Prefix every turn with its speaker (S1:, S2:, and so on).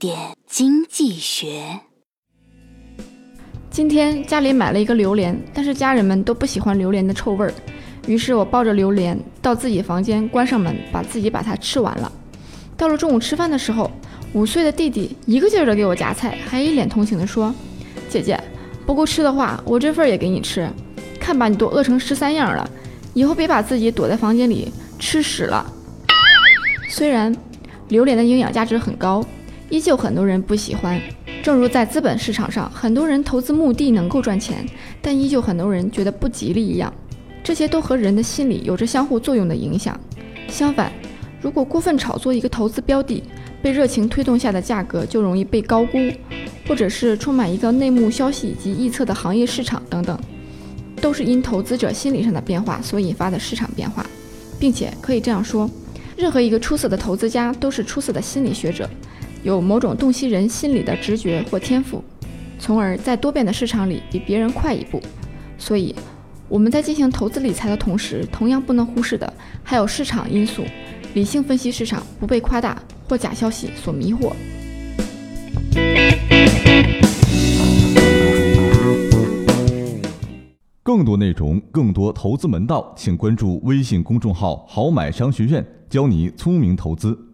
S1: 点经济学。
S2: 今天家里买了一个榴莲，但是家人们都不喜欢榴莲的臭味儿，于是我抱着榴莲到自己房间，关上门，把自己把它吃完了。到了中午吃饭的时候，五岁的弟弟一个劲儿的给我夹菜，还一脸同情的说：“姐姐，不够吃的话，我这份儿也给你吃。看把你都饿成十三样了，以后别把自己躲在房间里吃屎了。”虽然榴莲的营养价值很高，依旧很多人不喜欢。正如在资本市场上，很多人投资目的能够赚钱，但依旧很多人觉得不吉利一样。这些都和人的心理有着相互作用的影响。相反，如果过分炒作一个投资标的，被热情推动下的价格就容易被高估，或者是充满一个内幕消息以及臆测的行业市场等等，都是因投资者心理上的变化所引发的市场变化，并且可以这样说，任何一个出色的投资家都是出色的心理学者。有某种洞悉人心理的直觉或天赋，从而在多变的市场里比别人快一步。所以，我们在进行投资理财的同时，同样不能忽视的还有市场因素，理性分析市场，不被夸大或假消息所迷惑。
S3: 更多内容，更多投资门道，请关注微信公众号“好买商学院”，教你聪明投资。